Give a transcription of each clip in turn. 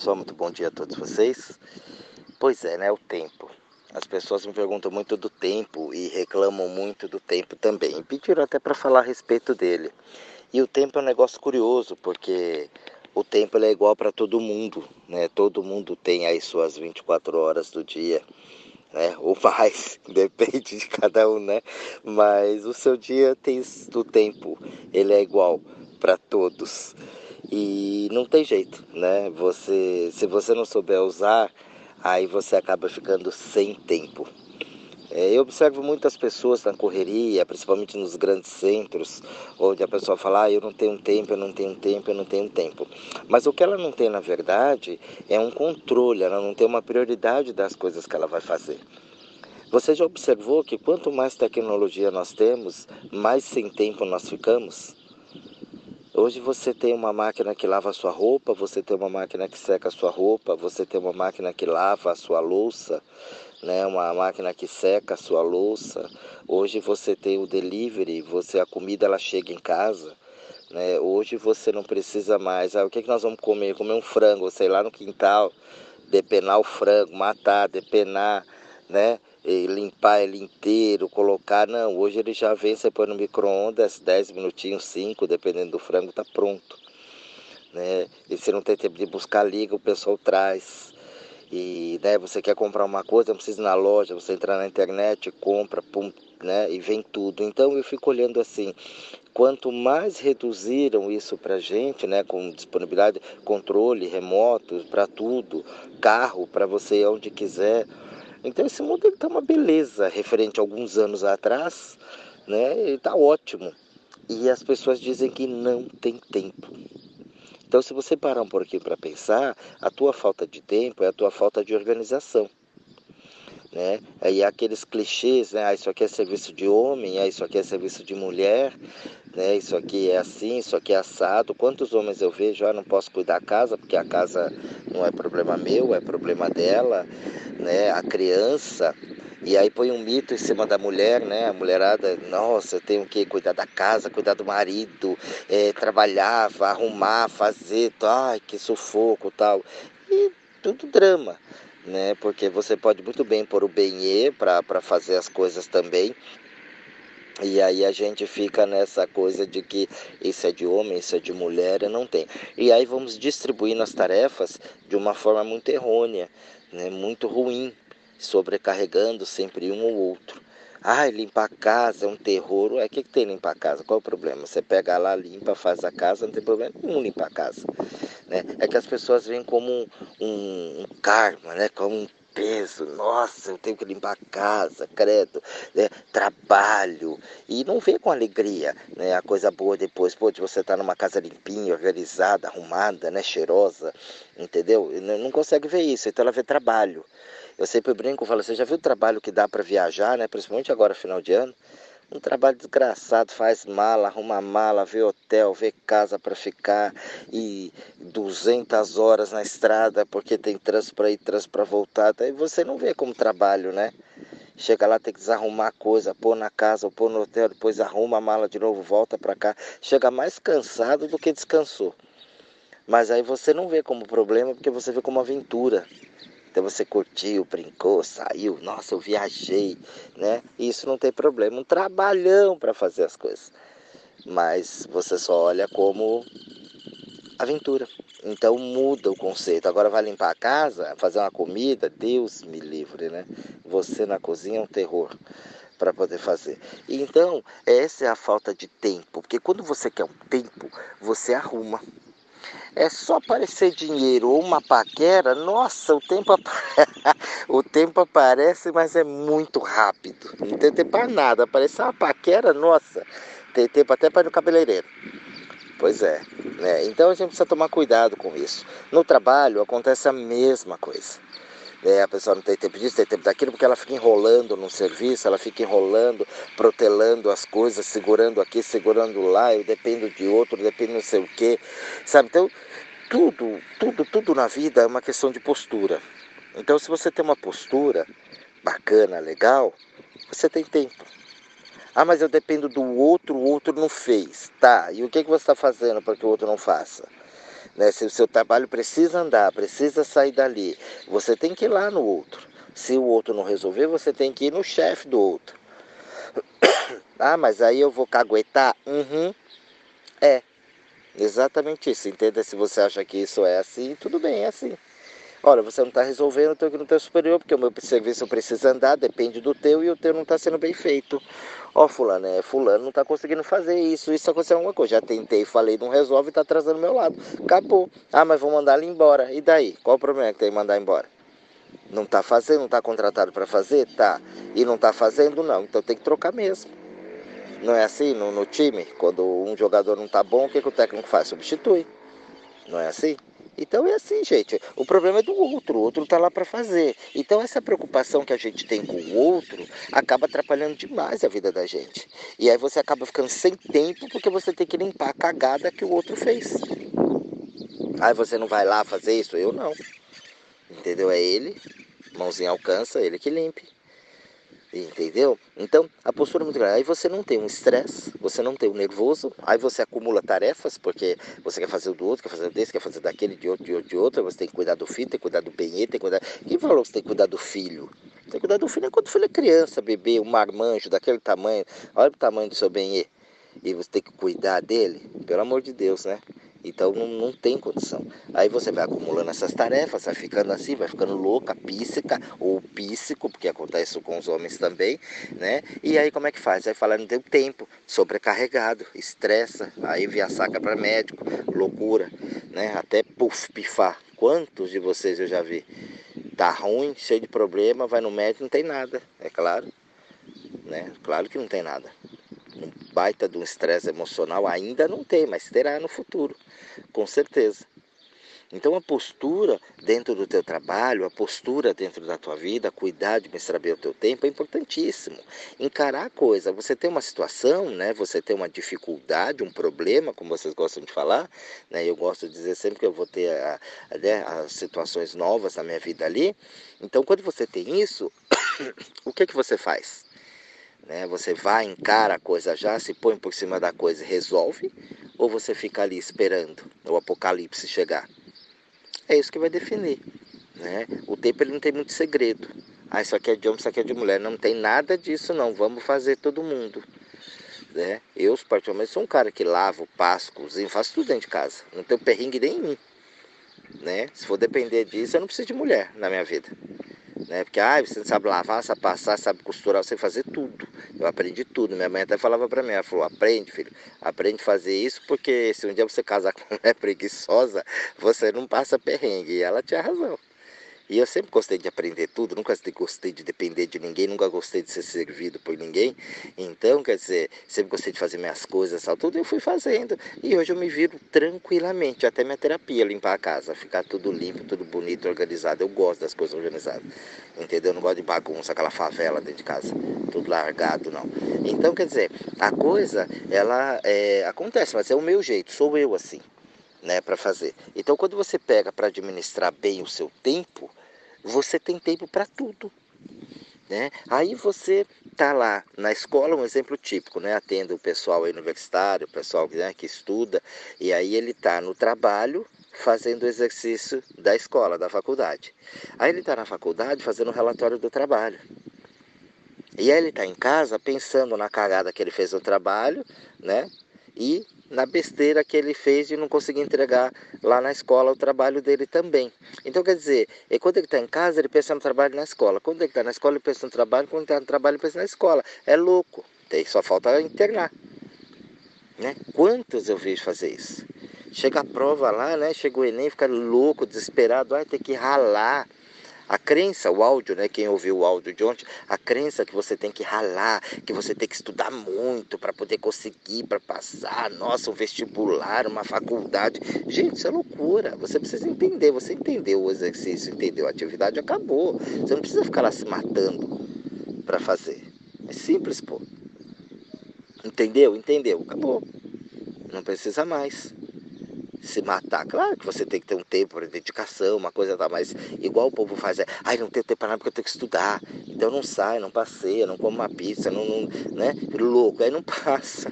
Só muito bom dia a todos vocês. Pois é, né? O tempo. As pessoas me perguntam muito do tempo e reclamam muito do tempo também. E pediram até para falar a respeito dele. E o tempo é um negócio curioso, porque o tempo é igual para todo mundo, né? Todo mundo tem aí suas 24 horas do dia, né? Ou mais, depende de cada um, né? Mas o seu dia tem o tempo, ele é igual para todos. E não tem jeito, né? Você, se você não souber usar, aí você acaba ficando sem tempo. É, eu observo muitas pessoas na correria, principalmente nos grandes centros, onde a pessoa fala, ah, eu não tenho tempo, eu não tenho tempo, eu não tenho tempo. Mas o que ela não tem, na verdade, é um controle, ela não tem uma prioridade das coisas que ela vai fazer. Você já observou que quanto mais tecnologia nós temos, mais sem tempo nós ficamos? Hoje você tem uma máquina que lava a sua roupa, você tem uma máquina que seca a sua roupa, você tem uma máquina que lava a sua louça, né? uma máquina que seca a sua louça. Hoje você tem o delivery, você a comida ela chega em casa. Né? Hoje você não precisa mais. Ah, o que, é que nós vamos comer? Comer um frango, sei lá no quintal, depenar o frango, matar, depenar, né? Limpar ele inteiro, colocar. Não, hoje ele já vem, você põe no micro-ondas, 10 minutinhos, 5, dependendo do frango, tá pronto. Né? E se não tem tempo de buscar liga, o pessoal traz. E né, você quer comprar uma coisa, não precisa ir na loja, você entra na internet, compra, pum, né, e vem tudo. Então eu fico olhando assim, quanto mais reduziram isso para gente, né, com disponibilidade, controle remoto para tudo, carro para você ir onde quiser, então esse mundo está uma beleza referente a alguns anos atrás, né? Ele está ótimo. E as pessoas dizem que não tem tempo. Então se você parar um pouquinho para pensar, a tua falta de tempo é a tua falta de organização. Né? Aí aqueles clichês, né? Ah, isso aqui é serviço de homem, ah, isso aqui é serviço de mulher, né? Isso aqui é assim, isso aqui é assado. Quantos homens eu vejo, ah, não posso cuidar da casa, porque a casa não é problema meu, é problema dela, né? A criança. E aí põe um mito em cima da mulher, né? A mulherada, nossa, eu tenho que cuidar da casa, cuidar do marido, é, trabalhar, arrumar, fazer, ai, que sufoco tal. E tudo drama né? Porque você pode muito bem pôr o benê para fazer as coisas também. E aí a gente fica nessa coisa de que isso é de homem, isso é de mulher, não tem. E aí vamos distribuindo as tarefas de uma forma muito errônea, né? muito ruim, sobrecarregando sempre um ou outro. Ah, limpar a casa é um terror. O que, que tem limpar a casa? Qual é o problema? Você pega lá, limpa, faz a casa, não tem problema nenhum limpar a casa. Né? É que as pessoas veem como um, um, karma, né? como um peso, nossa, eu tenho que limpar a casa, credo, né? trabalho, e não vê com alegria né? a coisa boa depois, pô, de você estar tá numa casa limpinha, organizada, arrumada, né? cheirosa, entendeu? Não consegue ver isso, então ela vê trabalho. Eu sempre brinco, falo, você já viu o trabalho que dá para viajar, né? principalmente agora, final de ano? Um trabalho desgraçado, faz mala, arruma mala, vê hotel, vê casa para ficar e 200 horas na estrada porque tem trânsito para ir, trânsito para voltar. Aí você não vê como trabalho, né? Chega lá, tem que desarrumar coisa, pôr na casa pôr no hotel, depois arruma a mala de novo, volta para cá. Chega mais cansado do que descansou. Mas aí você não vê como problema porque você vê como aventura. Então você curtiu, brincou, saiu, nossa, eu viajei, né? Isso não tem problema, um trabalhão para fazer as coisas. Mas você só olha como aventura. Então muda o conceito. Agora vai limpar a casa, fazer uma comida, Deus me livre, né? Você na cozinha é um terror para poder fazer. Então, essa é a falta de tempo, porque quando você quer um tempo, você arruma. É só aparecer dinheiro ou uma paquera, nossa, o tempo, o tempo aparece, mas é muito rápido. Não tem tempo para nada. Aparecer uma paquera, nossa, tem tempo até para ir no cabeleireiro. Pois é, né? Então a gente precisa tomar cuidado com isso. No trabalho acontece a mesma coisa. É, a pessoa não tem tempo disso, tem tempo daquilo, porque ela fica enrolando no serviço, ela fica enrolando, protelando as coisas, segurando aqui, segurando lá, eu dependo de outro, dependo não sei o quê, sabe? Então, tudo, tudo, tudo na vida é uma questão de postura. Então, se você tem uma postura bacana, legal, você tem tempo. Ah, mas eu dependo do outro, o outro não fez. Tá, e o que, que você está fazendo para que o outro não faça? Né? Se o seu trabalho precisa andar, precisa sair dali, você tem que ir lá no outro. Se o outro não resolver, você tem que ir no chefe do outro. Ah, mas aí eu vou caguetar? Uhum. É. Exatamente isso. Entenda se você acha que isso é assim, tudo bem, é assim. Olha, você não está resolvendo, eu tenho que no teu superior, porque o meu serviço precisa andar, depende do teu, e o teu não está sendo bem feito. Ó, fulano, é, fulano não está conseguindo fazer isso, isso aconteceu alguma coisa. Já tentei, falei, não resolve, está atrasando meu lado. Acabou. Ah, mas vou mandar ele embora. E daí? Qual o problema que tem que mandar embora? Não está fazendo, não está contratado para fazer? Tá. E não está fazendo? Não. Então tem que trocar mesmo. Não é assim no, no time? Quando um jogador não está bom, o que, que o técnico faz? Substitui. Não é assim? Então é assim, gente. O problema é do outro, o outro está lá para fazer. Então essa preocupação que a gente tem com o outro acaba atrapalhando demais a vida da gente. E aí você acaba ficando sem tempo porque você tem que limpar a cagada que o outro fez. Aí você não vai lá fazer isso? Eu não. Entendeu? É ele, mãozinha alcança, ele que limpe. Entendeu? Então, a postura é muito grande. Aí você não tem um estresse, você não tem um nervoso, aí você acumula tarefas, porque você quer fazer o do outro, quer fazer desse, quer fazer daquele, de outro, de outro, de outro. Você tem que cuidar do filho, tem que cuidar do benhê, tem que cuidar. Quem falou que você tem que cuidar do filho? Tem que cuidar do filho enquanto o filho é criança, bebê, um marmanjo daquele tamanho. Olha o tamanho do seu benhê. E você tem que cuidar dele, pelo amor de Deus, né? Então não, não tem condição. Aí você vai acumulando essas tarefas, vai ficando assim, vai ficando louca, píssica ou píssico, porque acontece com os homens também, né? E aí como é que faz? Aí fala, não tem tempo, sobrecarregado, estressa, aí via saca para médico, loucura, né? Até puf, pifar. Quantos de vocês eu já vi? Tá ruim, cheio de problema, vai no médico, não tem nada, é claro. Né? Claro que não tem nada baita de um estresse emocional ainda não tem, mas terá no futuro, com certeza. Então a postura dentro do teu trabalho, a postura dentro da tua vida, cuidar de administrar bem o teu tempo é importantíssimo. Encarar a coisa, você tem uma situação, né? Você tem uma dificuldade, um problema, como vocês gostam de falar, né? Eu gosto de dizer sempre que eu vou ter a, a, né, as situações novas na minha vida ali. Então quando você tem isso, o que que você faz? Né? Você vai, encara a coisa já, se põe por cima da coisa e resolve, ou você fica ali esperando o apocalipse chegar? É isso que vai definir. Né? O tempo ele não tem muito segredo. Ah, isso aqui é de homem, isso aqui é de mulher. Não tem nada disso, não. Vamos fazer todo mundo. Né? Eu, particularmente, sou um cara que lavo, passo, cozinho, faço tudo dentro de casa. Não tenho perrengue nenhum. Né? Se for depender disso, eu não preciso de mulher na minha vida né? Porque ah, você sabe lavar, sabe passar, sabe costurar, você fazer tudo. Eu aprendi tudo. Minha mãe até falava para mim, ela falou, aprende, filho, aprende a fazer isso, porque se um dia você casar com uma mulher preguiçosa, você não passa perrengue. E ela tinha razão. E eu sempre gostei de aprender tudo, nunca gostei de depender de ninguém, nunca gostei de ser servido por ninguém. Então, quer dizer, sempre gostei de fazer minhas coisas, tal, tudo eu fui fazendo. E hoje eu me viro tranquilamente, até minha terapia, limpar a casa, ficar tudo limpo, tudo bonito, organizado. Eu gosto das coisas organizadas, entendeu? Eu não gosto de bagunça, aquela favela dentro de casa, tudo largado, não. Então, quer dizer, a coisa, ela é, acontece, mas é o meu jeito, sou eu assim. Né, para fazer. Então, quando você pega para administrar bem o seu tempo, você tem tempo para tudo. Né? Aí você tá lá na escola, um exemplo típico, né? Atendo o pessoal universitário, o pessoal né, que estuda, e aí ele está no trabalho fazendo o exercício da escola, da faculdade. Aí ele está na faculdade fazendo o relatório do trabalho. E aí ele está em casa pensando na cagada que ele fez no trabalho, né? E na besteira que ele fez de não conseguir entregar lá na escola o trabalho dele também. Então, quer dizer, quando ele está em casa, ele pensa no trabalho na escola. Quando ele está na escola, ele pensa no trabalho. Quando está no trabalho, ele pensa na escola. É louco. Tem, só falta internar. Né? Quantos eu vejo fazer isso? Chega a prova lá, né? Chega o Enem, fica louco, desesperado. Vai ter que ralar a crença, o áudio, né? Quem ouviu o áudio de ontem, a crença que você tem que ralar, que você tem que estudar muito para poder conseguir, para passar, nossa, um vestibular, uma faculdade. Gente, isso é loucura. Você precisa entender. Você entendeu o exercício, entendeu a atividade, acabou. Você não precisa ficar lá se matando para fazer. É simples, pô. Entendeu? Entendeu? Acabou. Não precisa mais. Se matar. Claro que você tem que ter um tempo para dedicação, uma coisa tal, mas igual o povo faz, é, ai, não tenho tempo para nada porque eu tenho que estudar. Então não sai, não passeia, não come uma pizza, não, não né? Louco, aí não passa.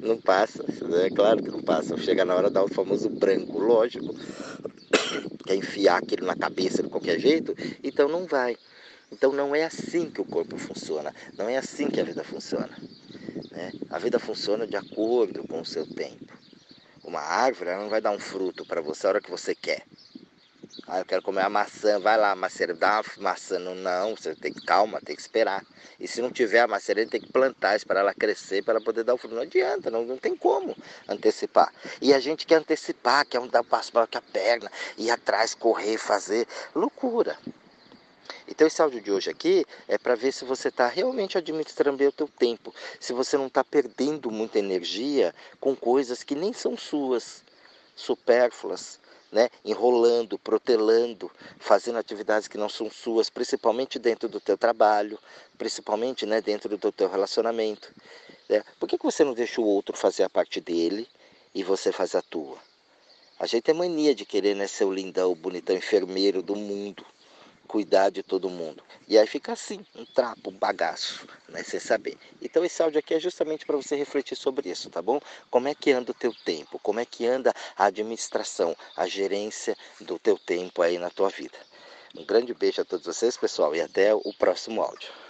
não passa, é claro que não passa. Chega na hora dar o famoso branco, lógico. Quer enfiar aquilo na cabeça de qualquer jeito, então não vai. Então não é assim que o corpo funciona, não é assim que a vida funciona. Né? A vida funciona de acordo com o seu tempo. Uma árvore ela não vai dar um fruto para você a hora que você quer. Ah, eu quero comer a maçã, vai lá, maceira, dá uma maçã. Não, não, você tem que calma, tem que esperar. E se não tiver a maceira, tem que plantar, esperar ela crescer para ela poder dar o fruto. Não adianta, não, não tem como antecipar. E a gente quer antecipar, quer dar um passo maior que a perna, ir atrás, correr, fazer. Loucura. Então esse áudio de hoje aqui é para ver se você está realmente administrando bem o teu tempo, se você não está perdendo muita energia com coisas que nem são suas, supérfluas, né? enrolando, protelando, fazendo atividades que não são suas, principalmente dentro do teu trabalho, principalmente né, dentro do teu relacionamento. Né? Por que, que você não deixa o outro fazer a parte dele e você faz a tua? A gente tem mania de querer né, ser o lindão, bonitão enfermeiro do mundo cuidar de todo mundo. E aí fica assim, um trapo, um bagaço, né, sem saber. Então esse áudio aqui é justamente para você refletir sobre isso, tá bom? Como é que anda o teu tempo? Como é que anda a administração, a gerência do teu tempo aí na tua vida? Um grande beijo a todos vocês, pessoal, e até o próximo áudio.